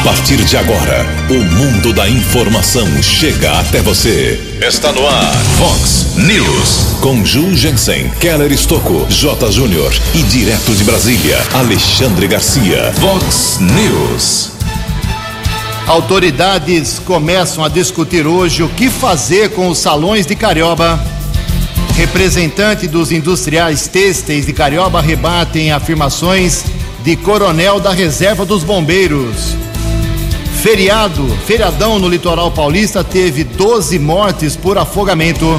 A partir de agora, o mundo da informação chega até você. Está no ar, Fox News. Com Ju Jensen, Keller Estocco, J. Júnior e direto de Brasília, Alexandre Garcia. Fox News. Autoridades começam a discutir hoje o que fazer com os salões de Carioba. Representante dos industriais têxteis de Carioba rebatem afirmações de coronel da Reserva dos Bombeiros. Feriado, feriadão no litoral paulista teve 12 mortes por afogamento.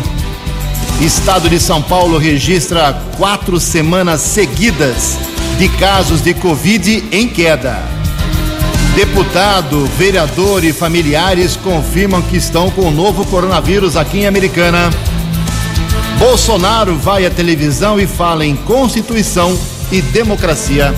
Estado de São Paulo registra quatro semanas seguidas de casos de Covid em queda. Deputado, vereador e familiares confirmam que estão com o novo coronavírus aqui em Americana. Bolsonaro vai à televisão e fala em Constituição e democracia.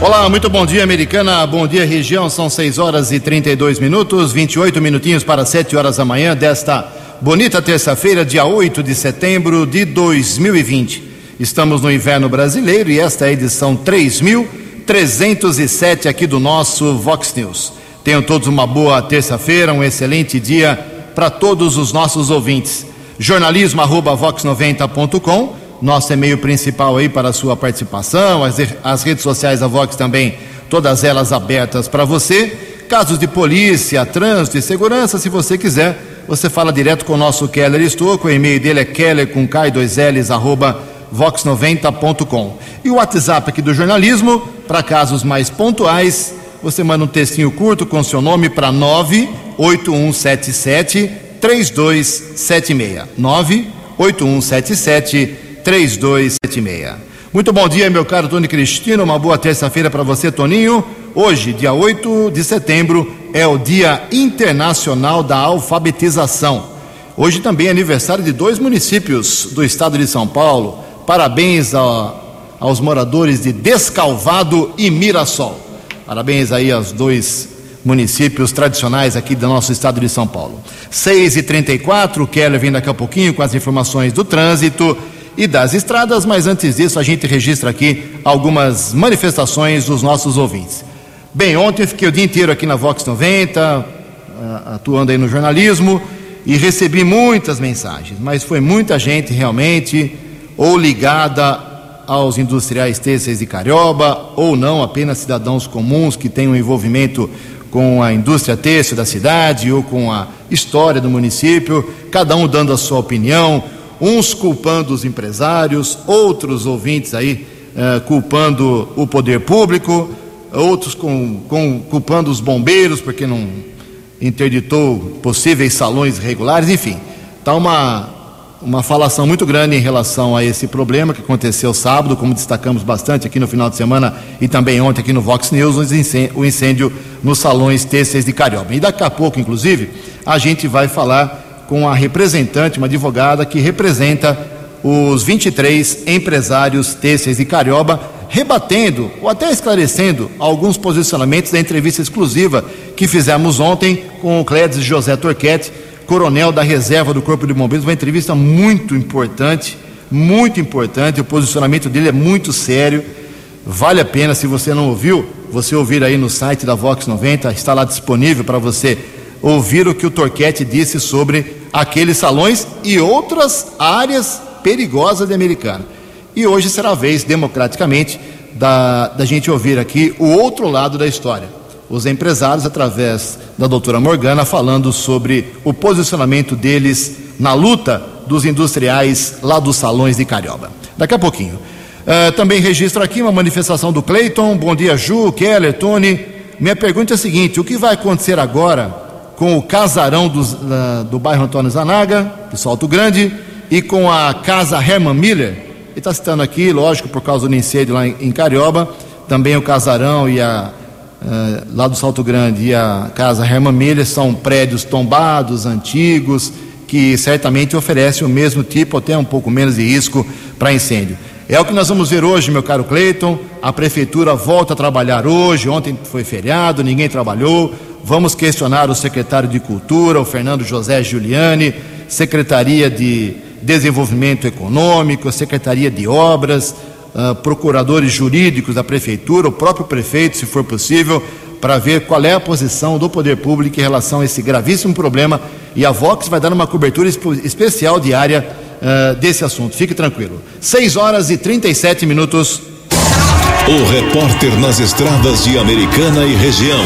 Olá, muito bom dia, Americana. Bom dia, região. São 6 horas e 32 minutos, 28 minutinhos para 7 horas da manhã desta bonita terça-feira, dia 8 de setembro de 2020. Estamos no inverno brasileiro e esta é a edição 3307 aqui do nosso Vox News. Tenham todos uma boa terça-feira, um excelente dia para todos os nossos ouvintes. Jornalismo@vox90.com nosso e-mail principal aí para a sua participação, as, as redes sociais da Vox também, todas elas abertas para você. Casos de polícia, trânsito e segurança, se você quiser, você fala direto com o nosso Keller Estouco, o e-mail dele é keller com K2Ls, arroba vox90.com. E o WhatsApp aqui do jornalismo, para casos mais pontuais, você manda um textinho curto com seu nome para 98177 3276. 98177 3276. Muito bom dia, meu caro Tony Cristino. Uma boa terça-feira para você, Toninho. Hoje, dia 8 de setembro, é o Dia Internacional da Alfabetização. Hoje também é aniversário de dois municípios do estado de São Paulo. Parabéns a, aos moradores de Descalvado e Mirassol. Parabéns aí aos dois municípios tradicionais aqui do nosso estado de São Paulo. 6 e 34 o Keller vem daqui a pouquinho com as informações do trânsito e das estradas, mas antes disso a gente registra aqui algumas manifestações dos nossos ouvintes. Bem, ontem eu fiquei o dia inteiro aqui na Vox 90, atuando aí no jornalismo, e recebi muitas mensagens, mas foi muita gente realmente ou ligada aos industriais têxteis de Carioba, ou não, apenas cidadãos comuns que têm um envolvimento com a indústria têxtil da cidade ou com a história do município, cada um dando a sua opinião, uns culpando os empresários, outros ouvintes aí eh, culpando o poder público, outros com, com, culpando os bombeiros porque não interditou possíveis salões regulares, enfim, está uma, uma falação muito grande em relação a esse problema que aconteceu sábado, como destacamos bastante aqui no final de semana e também ontem aqui no Vox News, o incêndio nos salões têxteis de Carioba. E daqui a pouco, inclusive, a gente vai falar com a representante, uma advogada que representa os 23 empresários têxteis de Carioba, rebatendo ou até esclarecendo alguns posicionamentos da entrevista exclusiva que fizemos ontem com o Clédes José Torquete, coronel da reserva do Corpo de Bombeiros, uma entrevista muito importante, muito importante, o posicionamento dele é muito sério, vale a pena, se você não ouviu, você ouvir aí no site da Vox 90, está lá disponível para você ouvir o que o Torquete disse sobre aqueles salões e outras áreas perigosas de Americana. E hoje será a vez, democraticamente, da, da gente ouvir aqui o outro lado da história. Os empresários, através da doutora Morgana, falando sobre o posicionamento deles na luta dos industriais lá dos salões de Carioba. Daqui a pouquinho. Uh, também registro aqui uma manifestação do Cleiton. Bom dia, Ju, Keller, Tony. Minha pergunta é a seguinte: o que vai acontecer agora com o casarão do, do bairro Antônio Zanaga, de Salto Grande, e com a casa Herman Miller. Ele está citando aqui, lógico, por causa do incêndio lá em, em Carioba, também o casarão e a, uh, lá do Salto Grande e a casa Herman Miller são prédios tombados, antigos, que certamente oferecem o mesmo tipo, até um pouco menos de risco para incêndio. É o que nós vamos ver hoje, meu caro Cleiton. A prefeitura volta a trabalhar hoje. Ontem foi feriado, ninguém trabalhou. Vamos questionar o secretário de Cultura, o Fernando José Giuliani, Secretaria de Desenvolvimento Econômico, Secretaria de Obras, uh, procuradores jurídicos da Prefeitura, o próprio prefeito, se for possível, para ver qual é a posição do poder público em relação a esse gravíssimo problema e a Vox vai dar uma cobertura especial diária uh, desse assunto. Fique tranquilo. 6 horas e 37 minutos. O repórter nas estradas de Americana e região,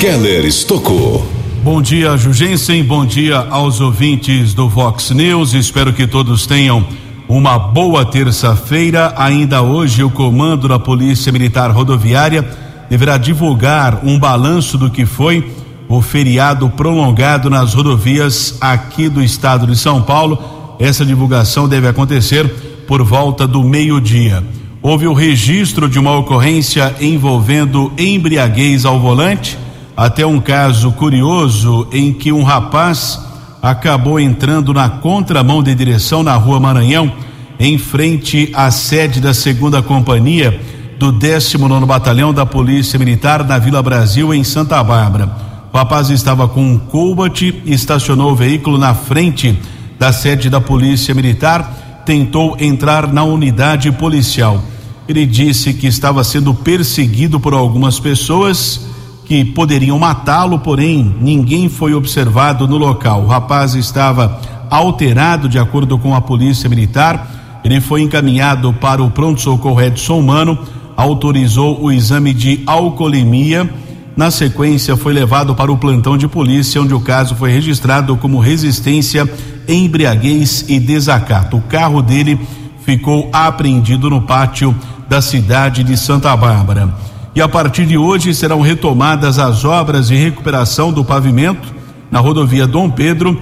Keller Estocou. Bom dia, Jugensen. Bom dia aos ouvintes do Vox News. Espero que todos tenham uma boa terça-feira. Ainda hoje, o comando da Polícia Militar Rodoviária deverá divulgar um balanço do que foi o feriado prolongado nas rodovias aqui do estado de São Paulo. Essa divulgação deve acontecer por volta do meio-dia. Houve o registro de uma ocorrência envolvendo embriaguez ao volante, até um caso curioso em que um rapaz acabou entrando na contramão de direção na rua Maranhão, em frente à sede da segunda companhia do 19 Batalhão da Polícia Militar na Vila Brasil, em Santa Bárbara. O rapaz estava com um Cobalt, estacionou o veículo na frente da sede da Polícia Militar, tentou entrar na unidade policial. Ele disse que estava sendo perseguido por algumas pessoas que poderiam matá-lo, porém ninguém foi observado no local. O rapaz estava alterado, de acordo com a Polícia Militar. Ele foi encaminhado para o pronto-socorro Edson Humano autorizou o exame de alcoolemia. Na sequência, foi levado para o plantão de polícia, onde o caso foi registrado como resistência, embriaguez e desacato. O carro dele ficou apreendido no pátio da cidade de Santa Bárbara. E a partir de hoje serão retomadas as obras de recuperação do pavimento na rodovia Dom Pedro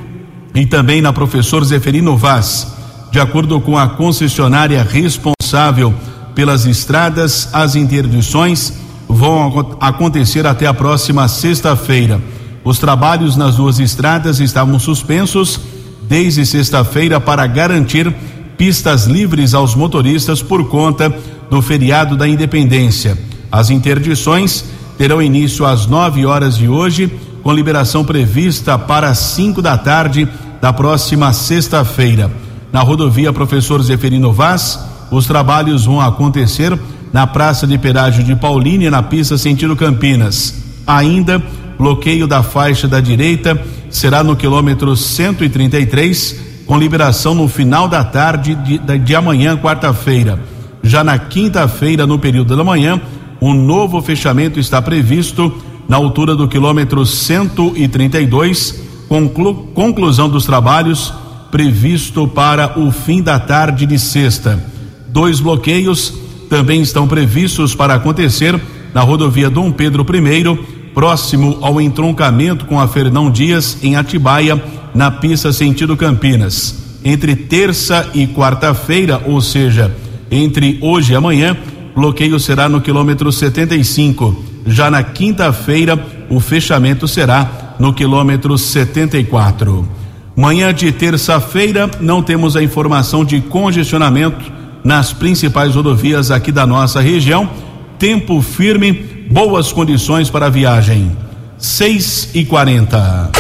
e também na Professor Zeferino Vaz. De acordo com a concessionária responsável pelas estradas, as interdições vão acontecer até a próxima sexta-feira. Os trabalhos nas duas estradas estavam suspensos desde sexta-feira para garantir pistas livres aos motoristas por conta do feriado da Independência. As interdições terão início às 9 horas de hoje, com liberação prevista para 5 da tarde da próxima sexta-feira. Na rodovia Professor Zeferino Vaz, os trabalhos vão acontecer na Praça de Pedágio de Paulínia, na pista sentido Campinas. Ainda, bloqueio da faixa da direita será no quilômetro 133, com liberação no final da tarde de, de amanhã, quarta-feira. Já na quinta-feira, no período da manhã, um novo fechamento está previsto na altura do quilômetro 132, conclu, conclusão dos trabalhos previsto para o fim da tarde de sexta. Dois bloqueios também estão previstos para acontecer na rodovia Dom Pedro I, próximo ao entroncamento com a Fernão Dias, em Atibaia, na pista sentido Campinas. Entre terça e quarta-feira, ou seja, entre hoje e amanhã, bloqueio será no quilômetro 75. Já na quinta-feira, o fechamento será no quilômetro 74. Manhã de terça-feira, não temos a informação de congestionamento nas principais rodovias aqui da nossa região. Tempo firme, boas condições para a viagem. 6 e 40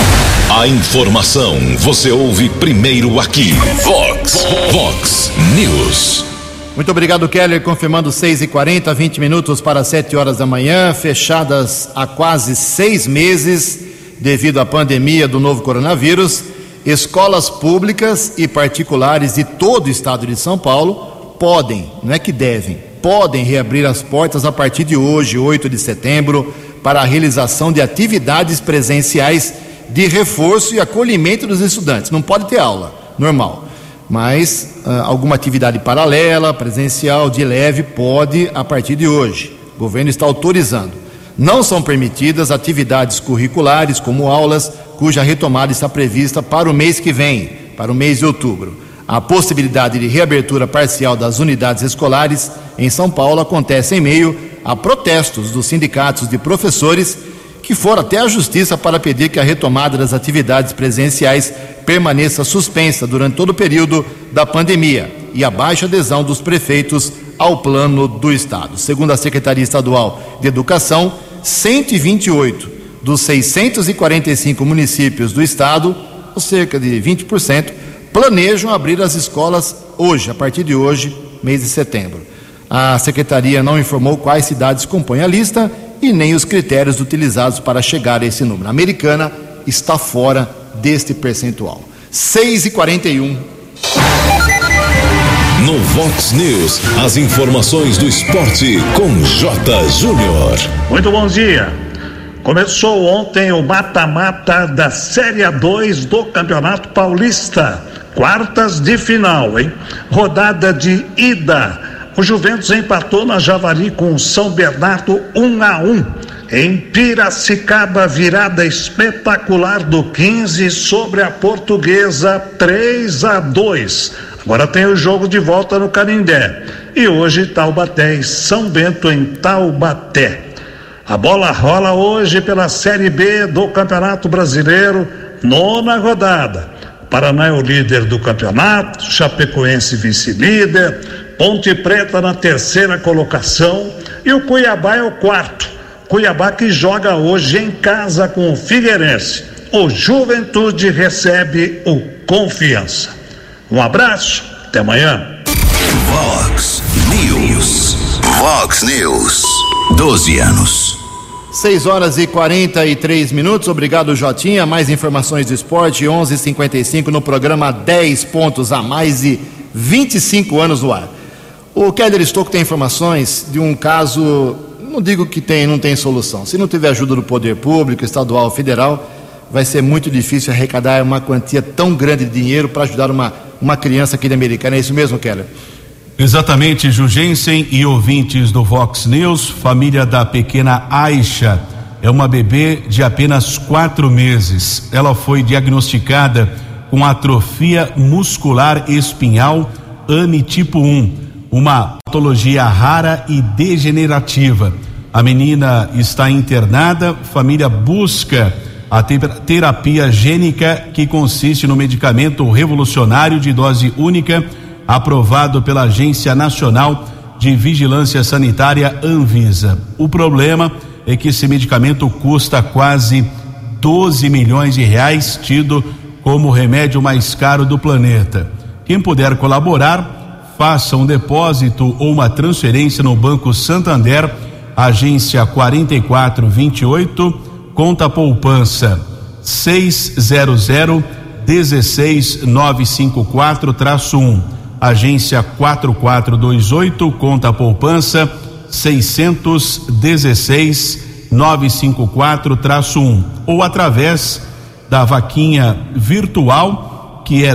A informação você ouve primeiro aqui. Vox, Vox News. Muito obrigado, Keller. Confirmando 6 e 40 20 minutos para 7 horas da manhã, fechadas há quase seis meses devido à pandemia do novo coronavírus. Escolas públicas e particulares de todo o estado de São Paulo podem, não é que devem, podem reabrir as portas a partir de hoje, 8 de setembro, para a realização de atividades presenciais de reforço e acolhimento dos estudantes. Não pode ter aula, normal. Mas uh, alguma atividade paralela, presencial, de leve, pode a partir de hoje. O governo está autorizando. Não são permitidas atividades curriculares, como aulas, cuja retomada está prevista para o mês que vem, para o mês de outubro. A possibilidade de reabertura parcial das unidades escolares em São Paulo acontece em meio a protestos dos sindicatos de professores que foram até a justiça para pedir que a retomada das atividades presenciais permaneça suspensa durante todo o período da pandemia e a baixa adesão dos prefeitos ao plano do Estado. Segundo a Secretaria Estadual de Educação, 128 dos 645 municípios do Estado, ou cerca de 20%, planejam abrir as escolas hoje, a partir de hoje, mês de setembro. A secretaria não informou quais cidades compõem a lista e nem os critérios utilizados para chegar a esse número. A americana está fora deste percentual. 6 e 41. No Vox News, as informações do esporte com J. Júnior. Muito bom dia. Começou ontem o mata-mata da Série A2 do Campeonato Paulista. Quartas de final, hein? Rodada de ida. O Juventus empatou na Javari com o São Bernardo 1 a 1. Em Piracicaba, virada espetacular do 15 sobre a Portuguesa 3 a 2. Agora tem o jogo de volta no Canindé. E hoje Taubaté e São Bento em Taubaté. A bola rola hoje pela Série B do Campeonato Brasileiro, nona rodada. Paraná é o líder do campeonato, Chapecoense vice-líder, Ponte Preta na terceira colocação e o Cuiabá é o quarto. Cuiabá que joga hoje em casa com o Figueirense. O Juventude recebe o Confiança. Um abraço, até amanhã. Vox News. Vox News. 12 anos. 6 horas e 43 minutos. Obrigado, Jotinha. Mais informações do esporte, 11:55 no programa 10 pontos a mais de 25 anos no ar. O Keller Stocco tem informações de um caso, não digo que tem, não tem solução. Se não tiver ajuda do poder público, estadual, federal, vai ser muito difícil arrecadar uma quantia tão grande de dinheiro para ajudar uma, uma criança aqui de Americana. É isso mesmo, Keller? Exatamente, Jugensen e ouvintes do Vox News, família da pequena Aisha é uma bebê de apenas quatro meses. Ela foi diagnosticada com atrofia muscular espinhal AMI tipo 1, uma patologia rara e degenerativa. A menina está internada, família busca a terapia gênica, que consiste no medicamento revolucionário de dose única aprovado pela Agência Nacional de Vigilância Sanitária Anvisa. O problema é que esse medicamento custa quase 12 milhões de reais, tido como o remédio mais caro do planeta. Quem puder colaborar, faça um depósito ou uma transferência no Banco Santander, agência 4428, conta poupança 600 16954-1 agência 4428, conta poupança 616 954-1 ou através da vaquinha virtual que é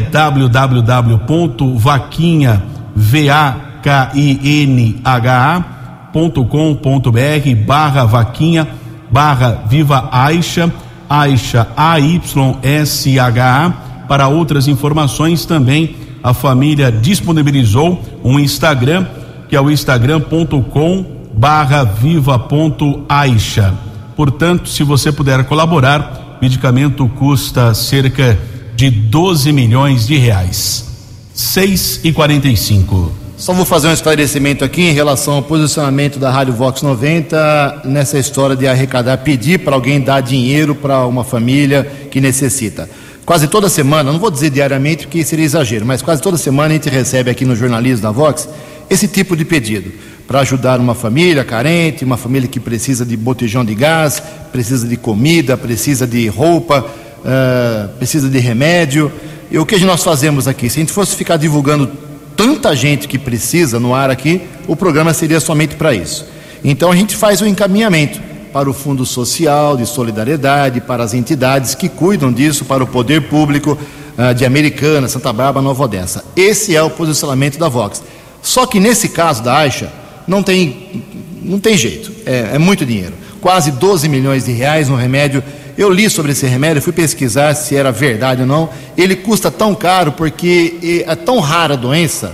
www.vaquinha.com.br barra vaquinha barra viva Aixa Aixa A Y S H A para outras informações também a família disponibilizou um Instagram, que é o instagram.com barra viva ponto Aixa. Portanto, se você puder colaborar, o medicamento custa cerca de 12 milhões de reais. 6 e 45. Só vou fazer um esclarecimento aqui em relação ao posicionamento da Rádio Vox 90 nessa história de arrecadar, pedir para alguém dar dinheiro para uma família que necessita. Quase toda semana, não vou dizer diariamente porque seria exagero, mas quase toda semana a gente recebe aqui no jornalismo da Vox esse tipo de pedido para ajudar uma família carente, uma família que precisa de botijão de gás, precisa de comida, precisa de roupa, uh, precisa de remédio. E o que nós fazemos aqui? Se a gente fosse ficar divulgando tanta gente que precisa no ar aqui, o programa seria somente para isso. Então a gente faz o encaminhamento para o Fundo Social de Solidariedade, para as entidades que cuidam disso, para o poder público uh, de Americana, Santa Bárbara, Nova Odessa. Esse é o posicionamento da Vox. Só que nesse caso da Aixa, não tem, não tem jeito, é, é muito dinheiro. Quase 12 milhões de reais no remédio. Eu li sobre esse remédio, fui pesquisar se era verdade ou não. Ele custa tão caro porque é tão rara a doença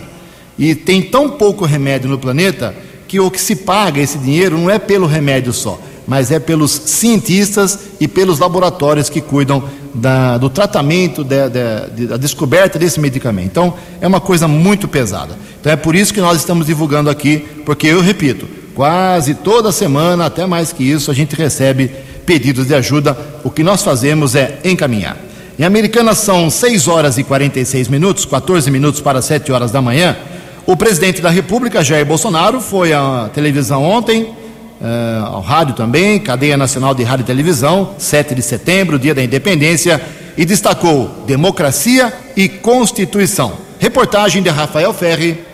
e tem tão pouco remédio no planeta que o que se paga esse dinheiro não é pelo remédio só, mas é pelos cientistas e pelos laboratórios que cuidam da, do tratamento, da de, de, descoberta desse medicamento. Então, é uma coisa muito pesada. Então, é por isso que nós estamos divulgando aqui, porque eu repito, quase toda semana, até mais que isso, a gente recebe pedidos de ajuda. O que nós fazemos é encaminhar. Em Americana são 6 horas e 46 minutos, 14 minutos para 7 horas da manhã. O presidente da República, Jair Bolsonaro, foi à televisão ontem uh, ao rádio também, cadeia nacional de rádio e televisão, 7 de setembro, dia da independência, e destacou democracia e constituição. Reportagem de Rafael Ferri.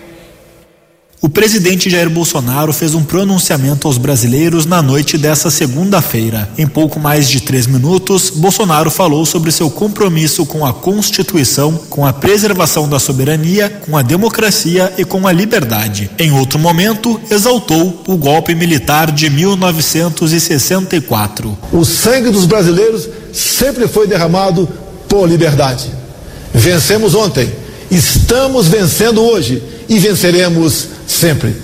O presidente Jair Bolsonaro fez um pronunciamento aos brasileiros na noite dessa segunda-feira. Em pouco mais de três minutos, Bolsonaro falou sobre seu compromisso com a Constituição, com a preservação da soberania, com a democracia e com a liberdade. Em outro momento, exaltou o golpe militar de 1964. O sangue dos brasileiros sempre foi derramado por liberdade. Vencemos ontem, estamos vencendo hoje e venceremos sempre.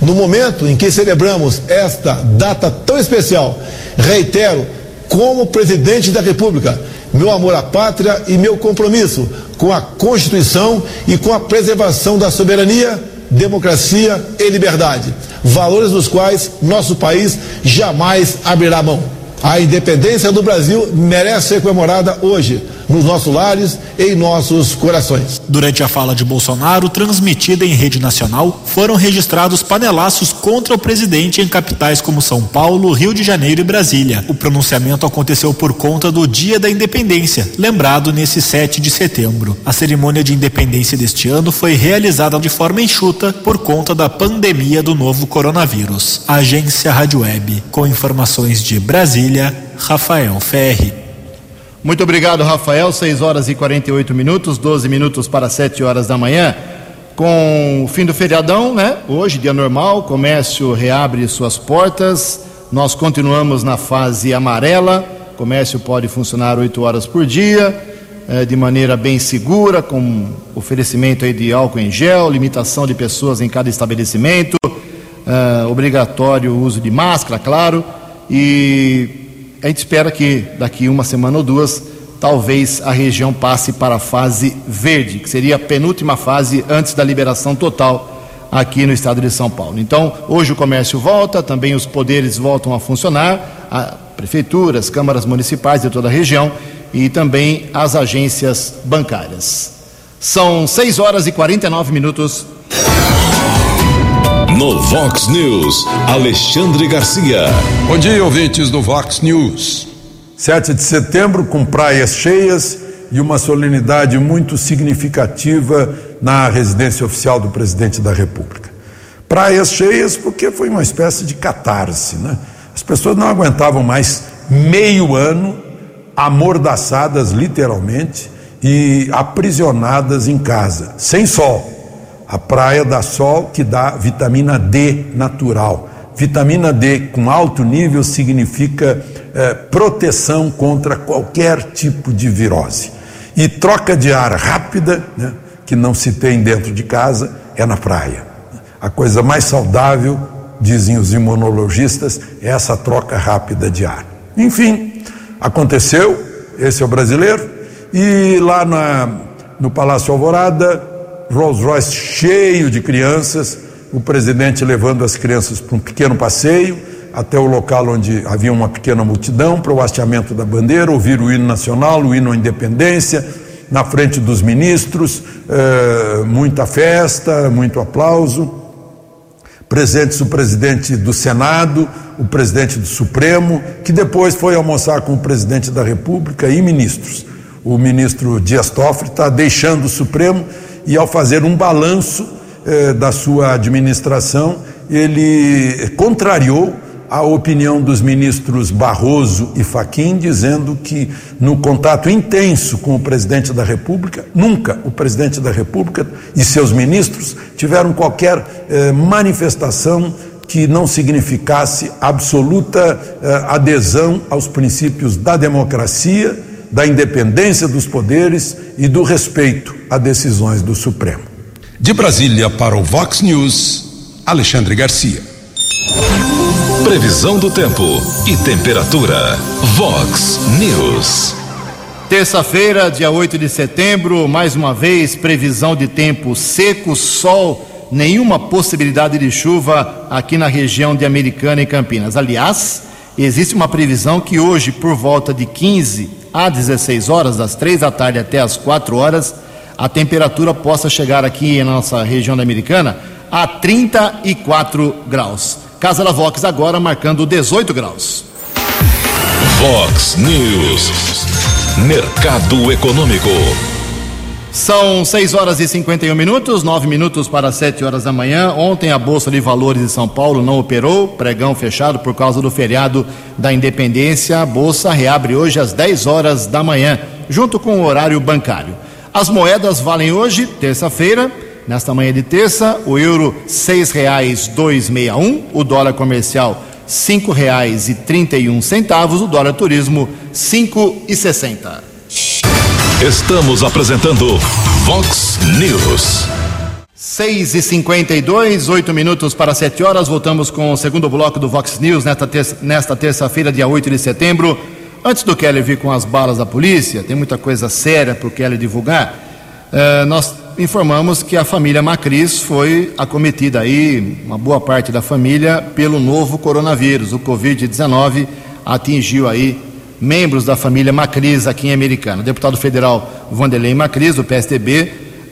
No momento em que celebramos esta data tão especial, reitero, como presidente da República, meu amor à pátria e meu compromisso com a Constituição e com a preservação da soberania, democracia e liberdade, valores dos quais nosso país jamais abrirá mão. A independência do Brasil merece ser comemorada hoje nos nossos lares e em nossos corações. Durante a fala de Bolsonaro, transmitida em rede nacional, foram registrados panelaços contra o presidente em capitais como São Paulo, Rio de Janeiro e Brasília. O pronunciamento aconteceu por conta do Dia da Independência, lembrado nesse 7 de setembro. A cerimônia de independência deste ano foi realizada de forma enxuta por conta da pandemia do novo coronavírus. Agência Rádio Web, com informações de Brasília, Rafael Ferri. Muito obrigado, Rafael. 6 horas e 48 minutos, 12 minutos para 7 horas da manhã. Com o fim do feriadão, né? Hoje, dia normal, o comércio reabre suas portas. Nós continuamos na fase amarela. O comércio pode funcionar 8 horas por dia, eh, de maneira bem segura, com oferecimento de álcool em gel, limitação de pessoas em cada estabelecimento, eh, obrigatório uso de máscara, claro, e a gente espera que daqui uma semana ou duas, talvez a região passe para a fase verde, que seria a penúltima fase antes da liberação total aqui no estado de São Paulo. Então, hoje o comércio volta, também os poderes voltam a funcionar, a prefeituras, câmaras municipais de toda a região e também as agências bancárias. São 6 horas e 49 minutos. No Vox News, Alexandre Garcia. Bom dia, ouvintes do Vox News. 7 de setembro, com praias cheias e uma solenidade muito significativa na residência oficial do presidente da República. Praias cheias porque foi uma espécie de catarse, né? As pessoas não aguentavam mais meio ano amordaçadas, literalmente, e aprisionadas em casa, sem sol a praia dá sol que dá vitamina D natural. Vitamina D com alto nível significa eh, proteção contra qualquer tipo de virose. E troca de ar rápida, né, que não se tem dentro de casa, é na praia. A coisa mais saudável, dizem os imunologistas, é essa troca rápida de ar. Enfim, aconteceu, esse é o brasileiro, e lá na, no Palácio Alvorada, Rolls Royce cheio de crianças, o presidente levando as crianças para um pequeno passeio até o local onde havia uma pequena multidão para o hasteamento da bandeira, ouvir o hino nacional, o hino à independência, na frente dos ministros, eh, muita festa, muito aplauso. Presentes o presidente do Senado, o presidente do Supremo, que depois foi almoçar com o presidente da República e ministros. O ministro Dias Toffoli está deixando o Supremo e ao fazer um balanço eh, da sua administração, ele contrariou a opinião dos ministros Barroso e Faquim, dizendo que no contato intenso com o presidente da República, nunca o presidente da República e seus ministros tiveram qualquer eh, manifestação que não significasse absoluta eh, adesão aos princípios da democracia da independência dos poderes e do respeito a decisões do Supremo. De Brasília para o Vox News, Alexandre Garcia. Previsão do tempo e temperatura. Vox News. Terça-feira, dia 8 de setembro, mais uma vez, previsão de tempo seco, sol, nenhuma possibilidade de chuva aqui na região de Americana e Campinas. Aliás, existe uma previsão que hoje, por volta de 15 a 16 horas, das 3 da tarde até as 4 horas, a temperatura possa chegar aqui na nossa região da Americana a 34 graus. Casa da Vox agora marcando 18 graus. Vox News. Mercado Econômico. São 6 horas e 51 minutos, 9 minutos para 7 horas da manhã. Ontem a Bolsa de Valores de São Paulo não operou, pregão fechado por causa do feriado da Independência. A Bolsa reabre hoje às 10 horas da manhã, junto com o horário bancário. As moedas valem hoje, terça-feira, nesta manhã de terça, o euro R$ 6,261, o dólar comercial R$ 5,31, o dólar turismo R$ 5,60. Estamos apresentando Vox News. 6 e 52 8 minutos para 7 horas. Voltamos com o segundo bloco do Vox News nesta terça, nesta terça-feira, dia 8 de setembro. Antes do Kelly vir com as balas da polícia, tem muita coisa séria para o Kelly divulgar. Uh, nós informamos que a família Macris foi acometida aí, uma boa parte da família, pelo novo coronavírus. O Covid-19 atingiu aí membros da família Macris aqui em Americana. O deputado federal Vanderlei Macris, do PSDB, uh,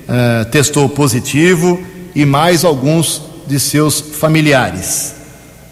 eh, testou positivo e mais alguns de seus familiares.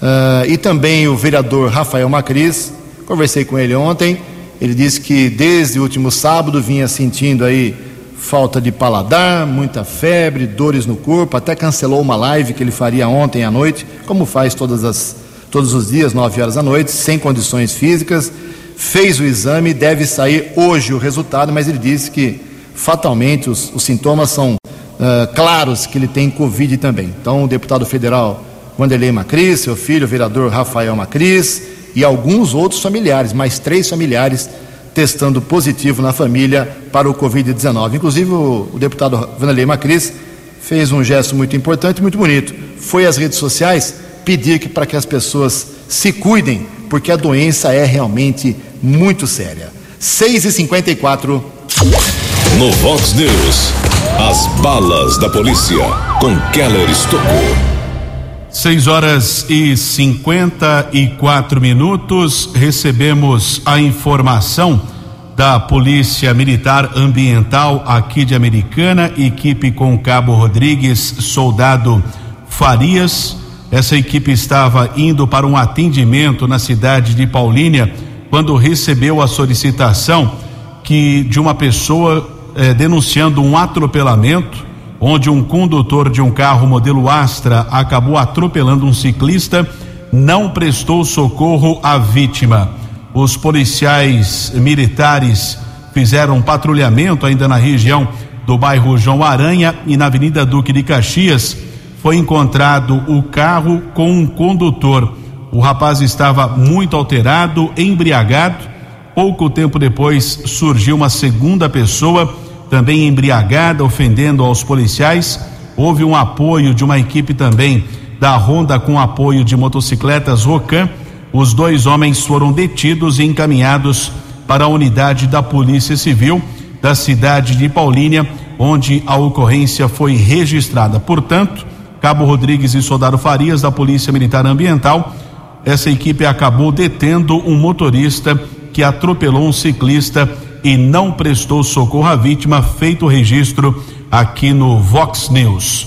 Uh, e também o vereador Rafael Macris, conversei com ele ontem, ele disse que desde o último sábado vinha sentindo aí falta de paladar, muita febre, dores no corpo, até cancelou uma live que ele faria ontem à noite, como faz todas as, todos os dias, 9 horas da noite, sem condições físicas fez o exame, deve sair hoje o resultado, mas ele disse que fatalmente os, os sintomas são uh, claros que ele tem Covid também. Então, o deputado federal Wanderlei Macris, seu filho, o vereador Rafael Macris e alguns outros familiares, mais três familiares testando positivo na família para o Covid-19. Inclusive, o, o deputado Wanderlei Macris fez um gesto muito importante, muito bonito. Foi às redes sociais pedir que para que as pessoas se cuidem porque a doença é realmente muito séria. 6 e 54 No Vox News, as balas da polícia com Keller Estocou. 6 horas e 54 minutos. Recebemos a informação da Polícia Militar Ambiental aqui de Americana, equipe com Cabo Rodrigues, soldado Farias essa equipe estava indo para um atendimento na cidade de Paulínia quando recebeu a solicitação que de uma pessoa eh, denunciando um atropelamento onde um condutor de um carro modelo Astra acabou atropelando um ciclista, não prestou socorro à vítima. Os policiais militares fizeram um patrulhamento ainda na região do bairro João Aranha e na Avenida Duque de Caxias foi encontrado o carro com um condutor. O rapaz estava muito alterado, embriagado. Pouco tempo depois surgiu uma segunda pessoa, também embriagada, ofendendo aos policiais. Houve um apoio de uma equipe também da Honda com apoio de motocicletas Rocan. Os dois homens foram detidos e encaminhados para a unidade da Polícia Civil da cidade de Paulínia, onde a ocorrência foi registrada. Portanto, Cabo Rodrigues e Soldado Farias, da Polícia Militar Ambiental. Essa equipe acabou detendo um motorista que atropelou um ciclista e não prestou socorro à vítima, feito o registro aqui no Vox News.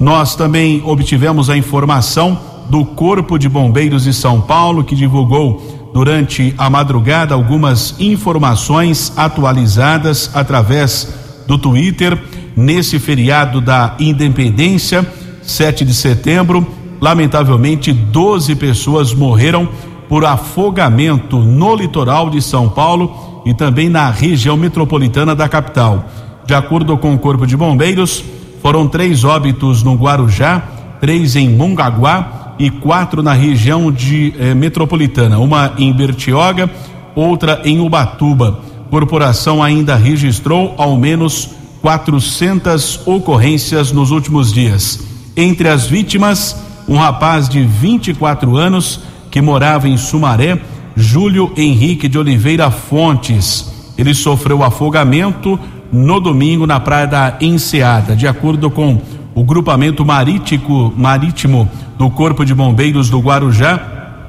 Nós também obtivemos a informação do Corpo de Bombeiros de São Paulo, que divulgou durante a madrugada algumas informações atualizadas através do Twitter nesse feriado da Independência 7 de setembro, lamentavelmente 12 pessoas morreram por afogamento no litoral de São Paulo e também na região metropolitana da capital. De acordo com o Corpo de Bombeiros, foram três óbitos no Guarujá, três em Mongaguá e quatro na região de eh, metropolitana, uma em Bertioga, outra em Ubatuba. Corporação ainda registrou ao menos 400 ocorrências nos últimos dias. Entre as vítimas, um rapaz de 24 anos que morava em Sumaré, Júlio Henrique de Oliveira Fontes. Ele sofreu afogamento no domingo na praia da Enseada. De acordo com o grupamento marítimo, marítimo do Corpo de Bombeiros do Guarujá,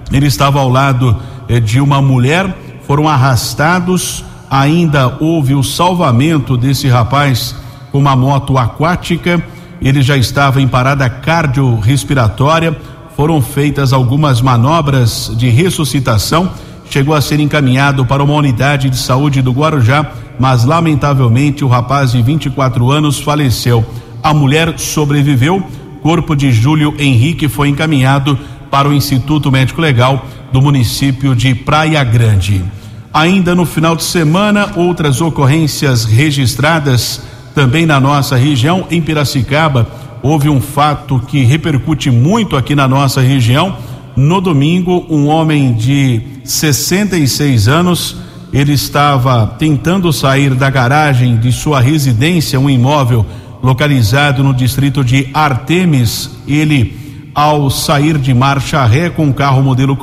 ele estava ao lado eh, de uma mulher, foram arrastados. Ainda houve o salvamento desse rapaz com uma moto aquática ele já estava em parada cardiorrespiratória, foram feitas algumas manobras de ressuscitação. Chegou a ser encaminhado para uma unidade de saúde do Guarujá, mas lamentavelmente o rapaz de 24 anos faleceu. A mulher sobreviveu. Corpo de Júlio Henrique foi encaminhado para o Instituto Médico Legal do município de Praia Grande. Ainda no final de semana, outras ocorrências registradas também na nossa região, em Piracicaba, houve um fato que repercute muito aqui na nossa região. No domingo, um homem de 66 anos, ele estava tentando sair da garagem de sua residência, um imóvel localizado no distrito de Artemis. Ele, ao sair de marcha ré com o carro modelo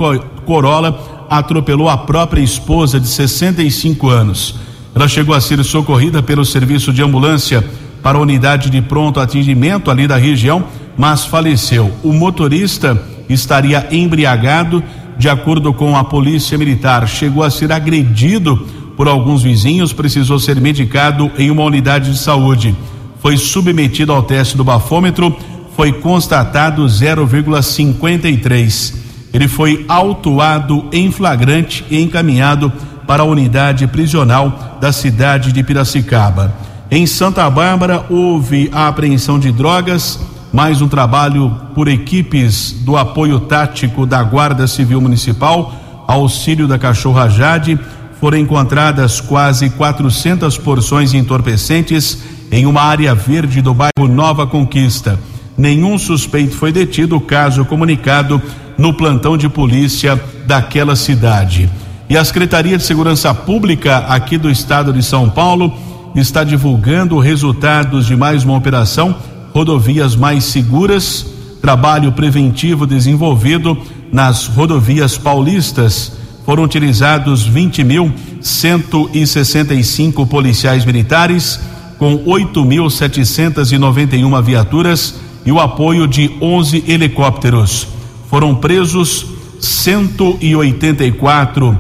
Corolla, atropelou a própria esposa de 65 anos. Ela chegou a ser socorrida pelo serviço de ambulância para a unidade de pronto atendimento ali da região, mas faleceu. O motorista estaria embriagado, de acordo com a polícia militar. Chegou a ser agredido por alguns vizinhos, precisou ser medicado em uma unidade de saúde. Foi submetido ao teste do bafômetro, foi constatado 0,53. Ele foi autuado em flagrante e encaminhado para a unidade prisional da cidade de Piracicaba. Em Santa Bárbara houve a apreensão de drogas, mais um trabalho por equipes do apoio tático da Guarda Civil Municipal, auxílio da Cachorra Jade, foram encontradas quase 400 porções entorpecentes em uma área verde do bairro Nova Conquista. Nenhum suspeito foi detido, caso comunicado no plantão de polícia daquela cidade. E a Secretaria de Segurança Pública aqui do estado de São Paulo está divulgando resultados de mais uma operação Rodovias Mais Seguras, trabalho preventivo desenvolvido nas rodovias paulistas. Foram utilizados 20.165 policiais militares, com 8.791 viaturas e o apoio de 11 helicópteros foram presos 184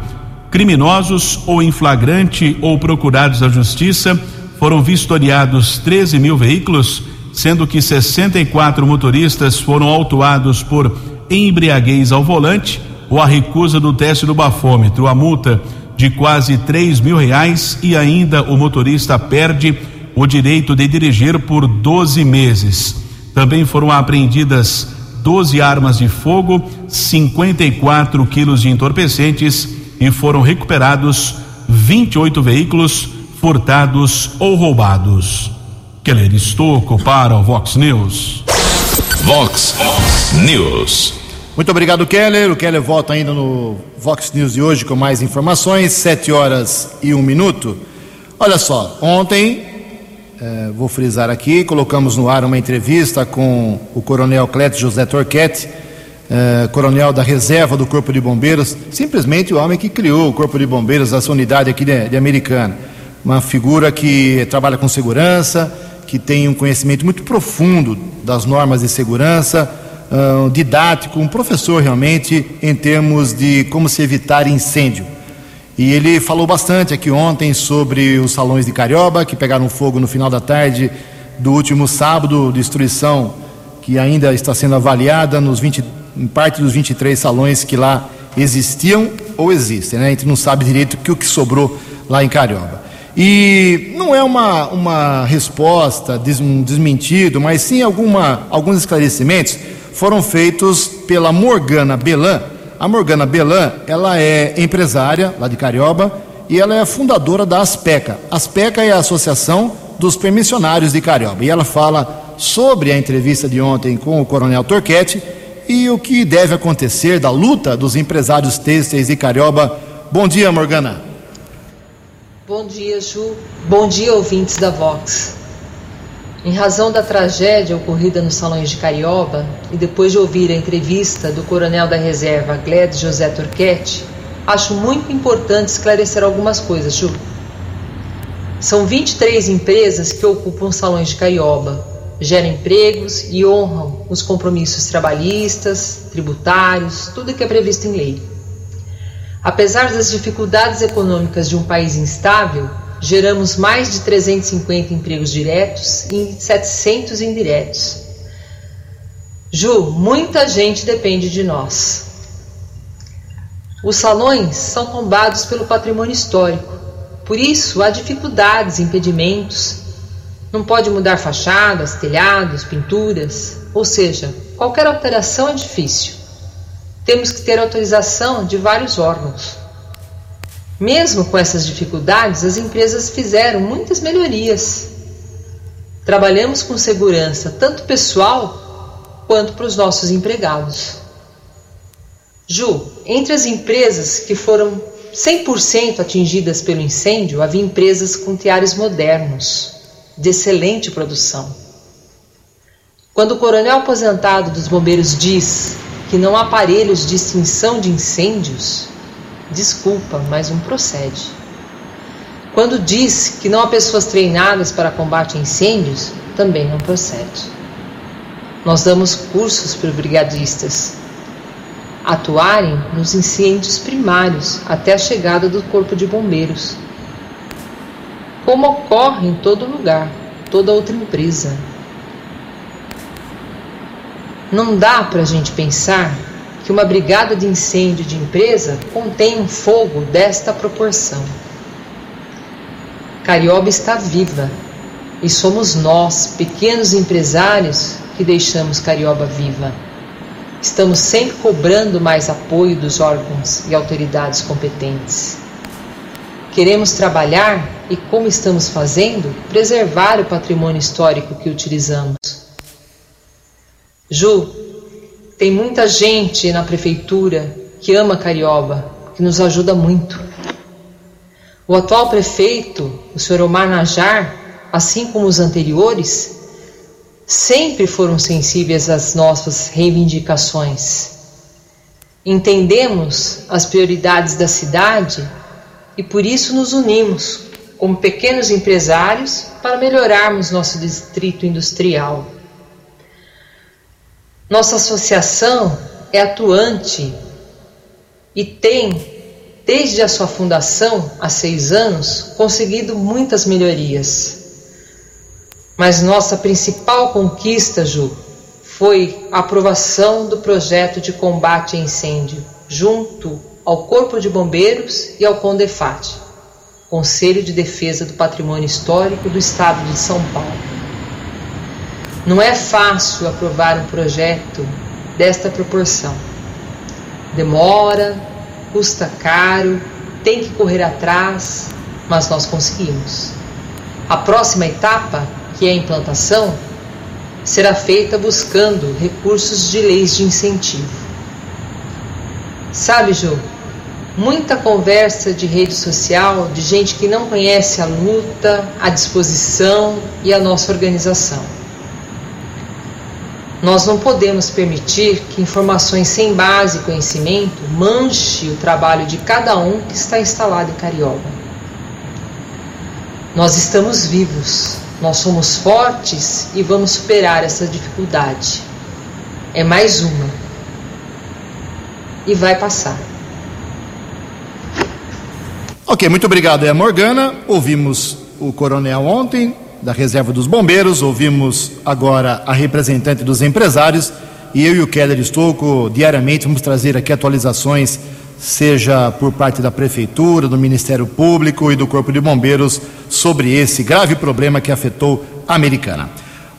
criminosos ou em flagrante ou procurados à justiça. Foram vistoriados 13 mil veículos, sendo que 64 motoristas foram autuados por embriaguez ao volante ou a recusa do teste do bafômetro. A multa de quase 3 mil reais e ainda o motorista perde o direito de dirigir por 12 meses. Também foram apreendidas 12 armas de fogo, 54 quilos de entorpecentes e foram recuperados 28 veículos furtados ou roubados. Keller Estocco para o Vox News. Vox News. Muito obrigado, Keller. O Keller volta ainda no Vox News de hoje com mais informações, 7 horas e um minuto. Olha só, ontem é, vou frisar aqui, colocamos no ar uma entrevista com o coronel Cleto José Torquete, é, coronel da reserva do Corpo de Bombeiros, simplesmente o homem que criou o Corpo de Bombeiros, essa unidade aqui de, de Americana. Uma figura que trabalha com segurança, que tem um conhecimento muito profundo das normas de segurança, um didático, um professor realmente em termos de como se evitar incêndio. E ele falou bastante aqui ontem sobre os salões de Carioba, que pegaram fogo no final da tarde do último sábado, destruição que ainda está sendo avaliada nos 20, em parte dos 23 salões que lá existiam ou existem, né? A gente não sabe direito o que sobrou lá em Carioba. E não é uma, uma resposta, um desmentido, mas sim alguma, alguns esclarecimentos foram feitos pela Morgana Belan, a Morgana Belan, ela é empresária lá de Carioba e ela é fundadora da Aspeca. Aspeca é a Associação dos Permissionários de Carioba. E ela fala sobre a entrevista de ontem com o Coronel Torquete e o que deve acontecer da luta dos empresários têxteis de Carioba. Bom dia, Morgana. Bom dia, Ju. Bom dia, ouvintes da Vox. Em razão da tragédia ocorrida nos salões de Carioba e depois de ouvir a entrevista do coronel da reserva Gled José Turquete, acho muito importante esclarecer algumas coisas, Ju. São 23 empresas que ocupam salões de Carioba, geram empregos e honram os compromissos trabalhistas, tributários, tudo que é previsto em lei. Apesar das dificuldades econômicas de um país instável, geramos mais de 350 empregos diretos e 700 indiretos. Ju, muita gente depende de nós. Os salões são tombados pelo patrimônio histórico, por isso há dificuldades, impedimentos. Não pode mudar fachadas, telhados, pinturas, ou seja, qualquer alteração é difícil. Temos que ter autorização de vários órgãos. Mesmo com essas dificuldades, as empresas fizeram muitas melhorias. Trabalhamos com segurança, tanto pessoal quanto para os nossos empregados. Ju, entre as empresas que foram 100% atingidas pelo incêndio, havia empresas com teares modernos, de excelente produção. Quando o coronel aposentado dos bombeiros diz que não há aparelhos de extinção de incêndios, desculpa, mas não procede. Quando diz que não há pessoas treinadas para combate a incêndios, também não procede. Nós damos cursos para brigadistas atuarem nos incêndios primários até a chegada do Corpo de Bombeiros, como ocorre em todo lugar, toda outra empresa. Não dá para a gente pensar que uma brigada de incêndio de empresa contém um fogo desta proporção. Carioba está viva e somos nós, pequenos empresários, que deixamos Carioba viva. Estamos sempre cobrando mais apoio dos órgãos e autoridades competentes. Queremos trabalhar e, como estamos fazendo, preservar o patrimônio histórico que utilizamos. Ju, tem muita gente na prefeitura que ama Carioba, que nos ajuda muito. O atual prefeito, o senhor Omar Najar, assim como os anteriores, sempre foram sensíveis às nossas reivindicações. Entendemos as prioridades da cidade e por isso nos unimos como pequenos empresários para melhorarmos nosso distrito industrial. Nossa associação é atuante e tem, desde a sua fundação há seis anos, conseguido muitas melhorias. Mas nossa principal conquista, Ju, foi a aprovação do projeto de combate a incêndio, junto ao Corpo de Bombeiros e ao CONDEFAT, Conselho de Defesa do Patrimônio Histórico do Estado de São Paulo. Não é fácil aprovar um projeto desta proporção. Demora, custa caro, tem que correr atrás, mas nós conseguimos. A próxima etapa que é a implantação, será feita buscando recursos de leis de incentivo. Sabe, Ju, muita conversa de rede social de gente que não conhece a luta, a disposição e a nossa organização. Nós não podemos permitir que informações sem base e conhecimento manche o trabalho de cada um que está instalado em Carioba. Nós estamos vivos, nós somos fortes e vamos superar essa dificuldade. É mais uma. E vai passar. Ok, muito obrigado, é Morgana. Ouvimos o coronel ontem, da Reserva dos Bombeiros, ouvimos agora a representante dos empresários e eu e o Keller Estouco diariamente vamos trazer aqui atualizações seja por parte da Prefeitura, do Ministério Público e do Corpo de Bombeiros, sobre esse grave problema que afetou a Americana.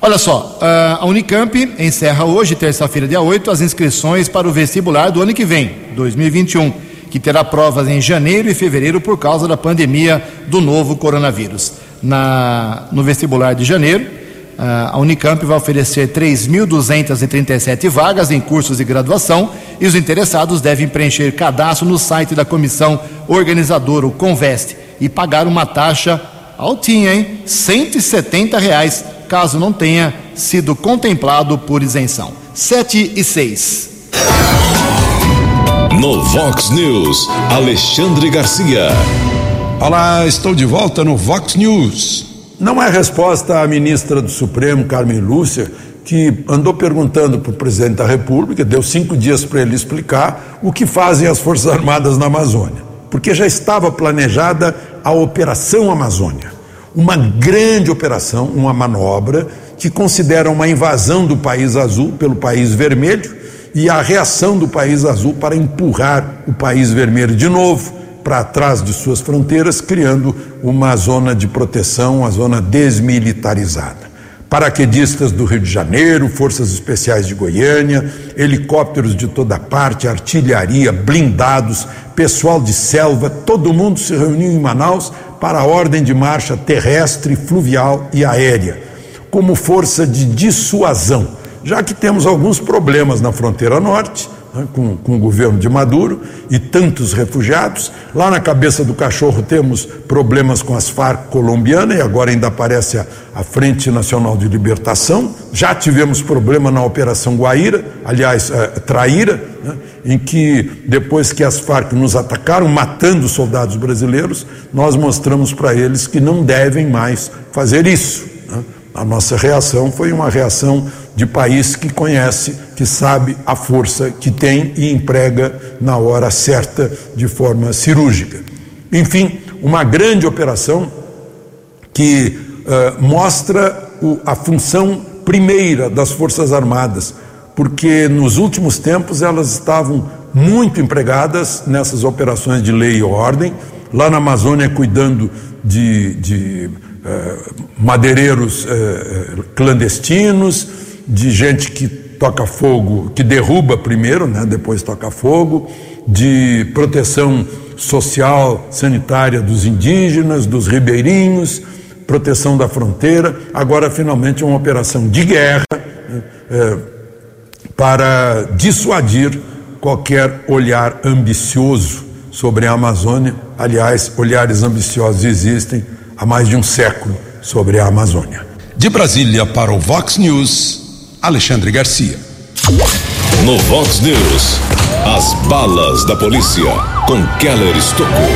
Olha só, a Unicamp encerra hoje, terça-feira, dia 8, as inscrições para o vestibular do ano que vem, 2021, que terá provas em janeiro e fevereiro por causa da pandemia do novo coronavírus. Na, no vestibular de janeiro, a Unicamp vai oferecer 3.237 vagas em cursos de graduação e os interessados devem preencher cadastro no site da comissão organizadora, o Conveste, e pagar uma taxa altinha, hein? 170 reais, caso não tenha sido contemplado por isenção. 7 e 6. No Vox News, Alexandre Garcia. Olá, estou de volta no Vox News. Não é resposta à ministra do Supremo, Carmen Lúcia, que andou perguntando para o presidente da República, deu cinco dias para ele explicar o que fazem as Forças Armadas na Amazônia. Porque já estava planejada a Operação Amazônia, uma grande operação, uma manobra que considera uma invasão do país azul pelo país vermelho e a reação do país azul para empurrar o país vermelho de novo para trás de suas fronteiras, criando uma zona de proteção, uma zona desmilitarizada. Paraquedistas do Rio de Janeiro, forças especiais de Goiânia, helicópteros de toda parte, artilharia, blindados, pessoal de selva, todo mundo se reuniu em Manaus para a ordem de marcha terrestre, fluvial e aérea como força de dissuasão, já que temos alguns problemas na fronteira norte, né, com, com, o governo de Maduro e tantos refugiados. Lá na cabeça do cachorro temos problemas com as Farc colombianas e agora ainda aparece a, a Frente Nacional de Libertação. Já tivemos problema na Operação Guaíra, aliás, é, Traíra, né, em que depois que as Farc nos atacaram, matando soldados brasileiros, nós mostramos para eles que não devem mais fazer isso. Né. A nossa reação foi uma reação de país que conhece, que sabe a força que tem e emprega na hora certa de forma cirúrgica. Enfim, uma grande operação que uh, mostra o, a função primeira das Forças Armadas, porque nos últimos tempos elas estavam muito empregadas nessas operações de lei e ordem, lá na Amazônia cuidando de, de madeireiros eh, clandestinos, de gente que toca fogo, que derruba primeiro, né, depois toca fogo, de proteção social, sanitária dos indígenas, dos ribeirinhos, proteção da fronteira. Agora, finalmente, uma operação de guerra é, para dissuadir qualquer olhar ambicioso sobre a Amazônia. Aliás, olhares ambiciosos existem há mais de um século sobre a Amazônia. De Brasília para o Vox News, Alexandre Garcia. No Vox News, as balas da polícia com Keller Estocou.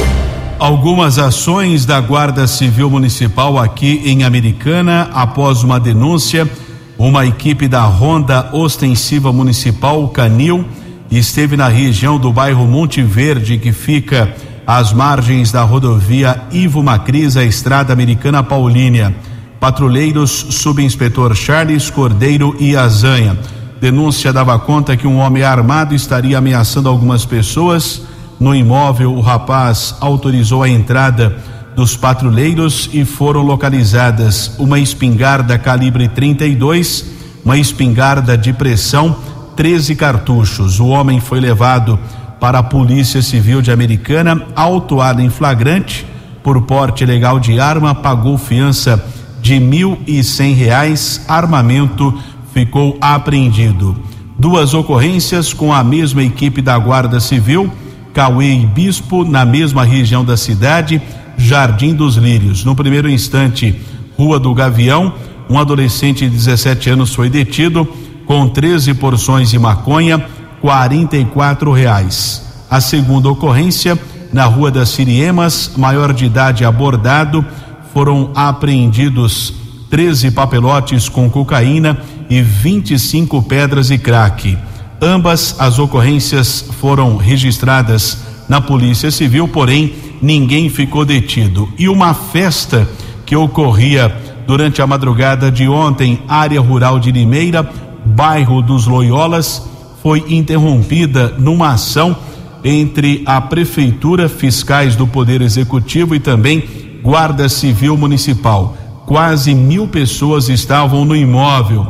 Algumas ações da Guarda Civil Municipal aqui em Americana após uma denúncia. Uma equipe da Ronda Ostensiva Municipal Canil esteve na região do bairro Monte Verde, que fica às margens da rodovia Ivo Macris, a estrada americana Paulínia. Patrulheiros, subinspetor Charles Cordeiro e Azanha. Denúncia dava conta que um homem armado estaria ameaçando algumas pessoas. No imóvel, o rapaz autorizou a entrada dos patrulheiros e foram localizadas uma espingarda calibre 32, uma espingarda de pressão, 13 cartuchos. O homem foi levado para a Polícia Civil de Americana, autuado em flagrante por porte ilegal de arma, pagou fiança de mil e cem reais, armamento ficou apreendido. Duas ocorrências com a mesma equipe da Guarda Civil, Cauê e Bispo, na mesma região da cidade, Jardim dos Lírios. No primeiro instante, Rua do Gavião, um adolescente de 17 anos foi detido com 13 porções de maconha, 44 reais. A segunda ocorrência, na Rua das Siriemas, maior de idade abordado, foram apreendidos 13 papelotes com cocaína e 25 pedras e crack. Ambas as ocorrências foram registradas na Polícia Civil, porém ninguém ficou detido. E uma festa que ocorria durante a madrugada de ontem, área rural de Limeira, bairro dos Loyolas, foi interrompida numa ação entre a Prefeitura, fiscais do Poder Executivo e também Guarda Civil Municipal. Quase mil pessoas estavam no imóvel.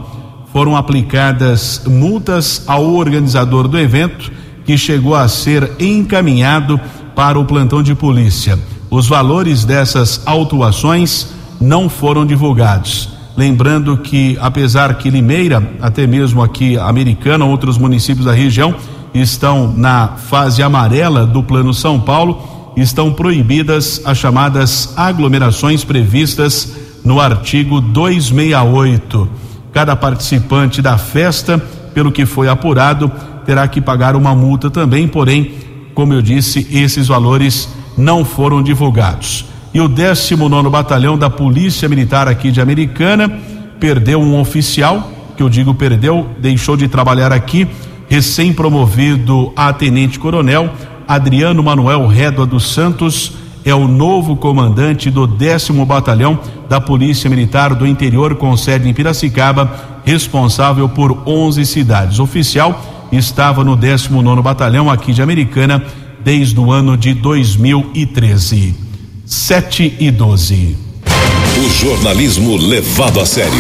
Foram aplicadas multas ao organizador do evento, que chegou a ser encaminhado para o plantão de polícia. Os valores dessas autuações não foram divulgados. Lembrando que, apesar que Limeira, até mesmo aqui Americana, outros municípios da região, estão na fase amarela do Plano São Paulo, estão proibidas as chamadas aglomerações previstas no artigo 268. Cada participante da festa, pelo que foi apurado, terá que pagar uma multa também, porém, como eu disse, esses valores não foram divulgados e o 19 Batalhão da Polícia Militar aqui de Americana perdeu um oficial, que eu digo perdeu, deixou de trabalhar aqui, recém-promovido a tenente-coronel, Adriano Manuel Rédoa dos Santos, é o novo comandante do décimo batalhão da Polícia Militar do Interior, com sede em Piracicaba, responsável por 11 cidades. O oficial estava no 19 batalhão aqui de Americana desde o ano de 2013. 7 e 12. O jornalismo levado a sério.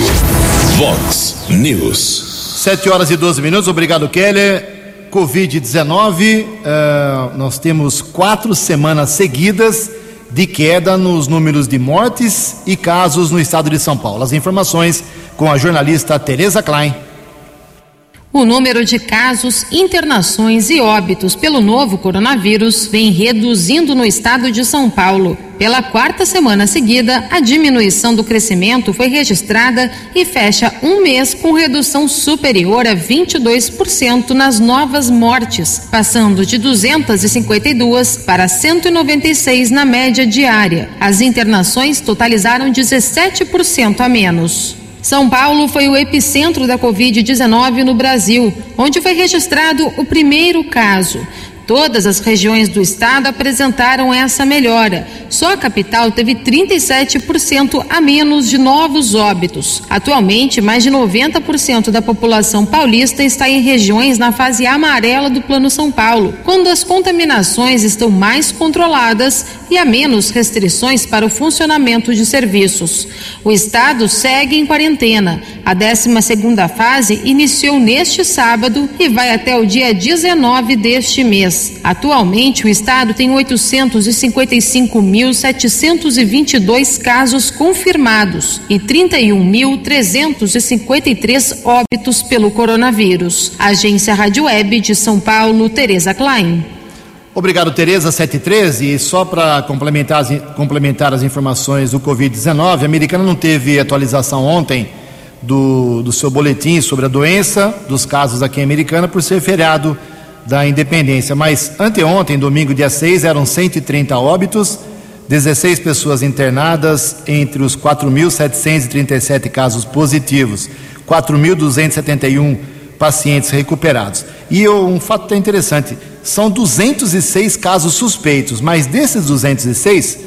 Vox News. 7 horas e 12 minutos. Obrigado, Keller. Covid-19, uh, nós temos quatro semanas seguidas de queda nos números de mortes e casos no estado de São Paulo. As informações com a jornalista Tereza Klein. O número de casos, internações e óbitos pelo novo coronavírus vem reduzindo no estado de São Paulo. Pela quarta semana seguida, a diminuição do crescimento foi registrada e fecha um mês com redução superior a 22% nas novas mortes, passando de 252 para 196 na média diária. As internações totalizaram 17% a menos. São Paulo foi o epicentro da Covid-19 no Brasil, onde foi registrado o primeiro caso. Todas as regiões do estado apresentaram essa melhora. Só a capital teve 37% a menos de novos óbitos. Atualmente, mais de 90% da população paulista está em regiões na fase amarela do Plano São Paulo, quando as contaminações estão mais controladas e há menos restrições para o funcionamento de serviços. O estado segue em quarentena. A 12 segunda fase iniciou neste sábado e vai até o dia 19 deste mês. Atualmente, o estado tem 855.722 casos confirmados e 31.353 óbitos pelo coronavírus. Agência Rádio Web de São Paulo, Tereza Klein. Obrigado, Tereza 73. E só para complementar, as, complementar as informações do Covid-19, a americana não teve atualização ontem do, do seu boletim sobre a doença, dos casos aqui em Americana, por ser feriado da Independência. Mas anteontem, domingo, dia 6, eram 130 óbitos, 16 pessoas internadas entre os 4.737 casos positivos, 4.271 pacientes recuperados. E um fato interessante: são 206 casos suspeitos, mas desses 206,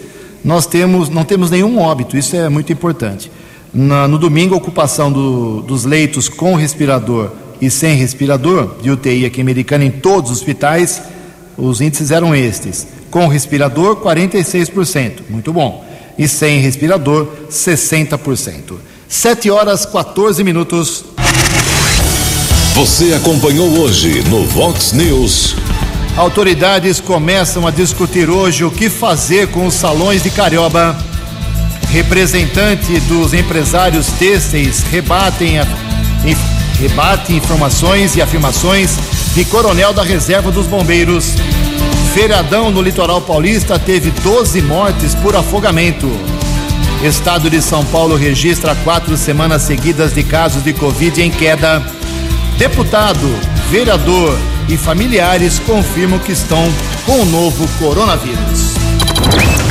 nós temos, não temos nenhum óbito, isso é muito importante. No domingo, a ocupação do, dos leitos com respirador e sem respirador de UTI aqui Americana em todos os hospitais, os índices eram estes. Com respirador, 46%, muito bom. E sem respirador, 60%. 7 horas 14 minutos. Você acompanhou hoje no Vox News. Autoridades começam a discutir hoje o que fazer com os salões de Carioba. Representante dos empresários têxteis rebatem a rebate informações e afirmações de coronel da reserva dos bombeiros. Feriadão no litoral paulista teve 12 mortes por afogamento. Estado de São Paulo registra quatro semanas seguidas de casos de Covid em queda. Deputado, vereador e familiares confirmam que estão com o novo coronavírus.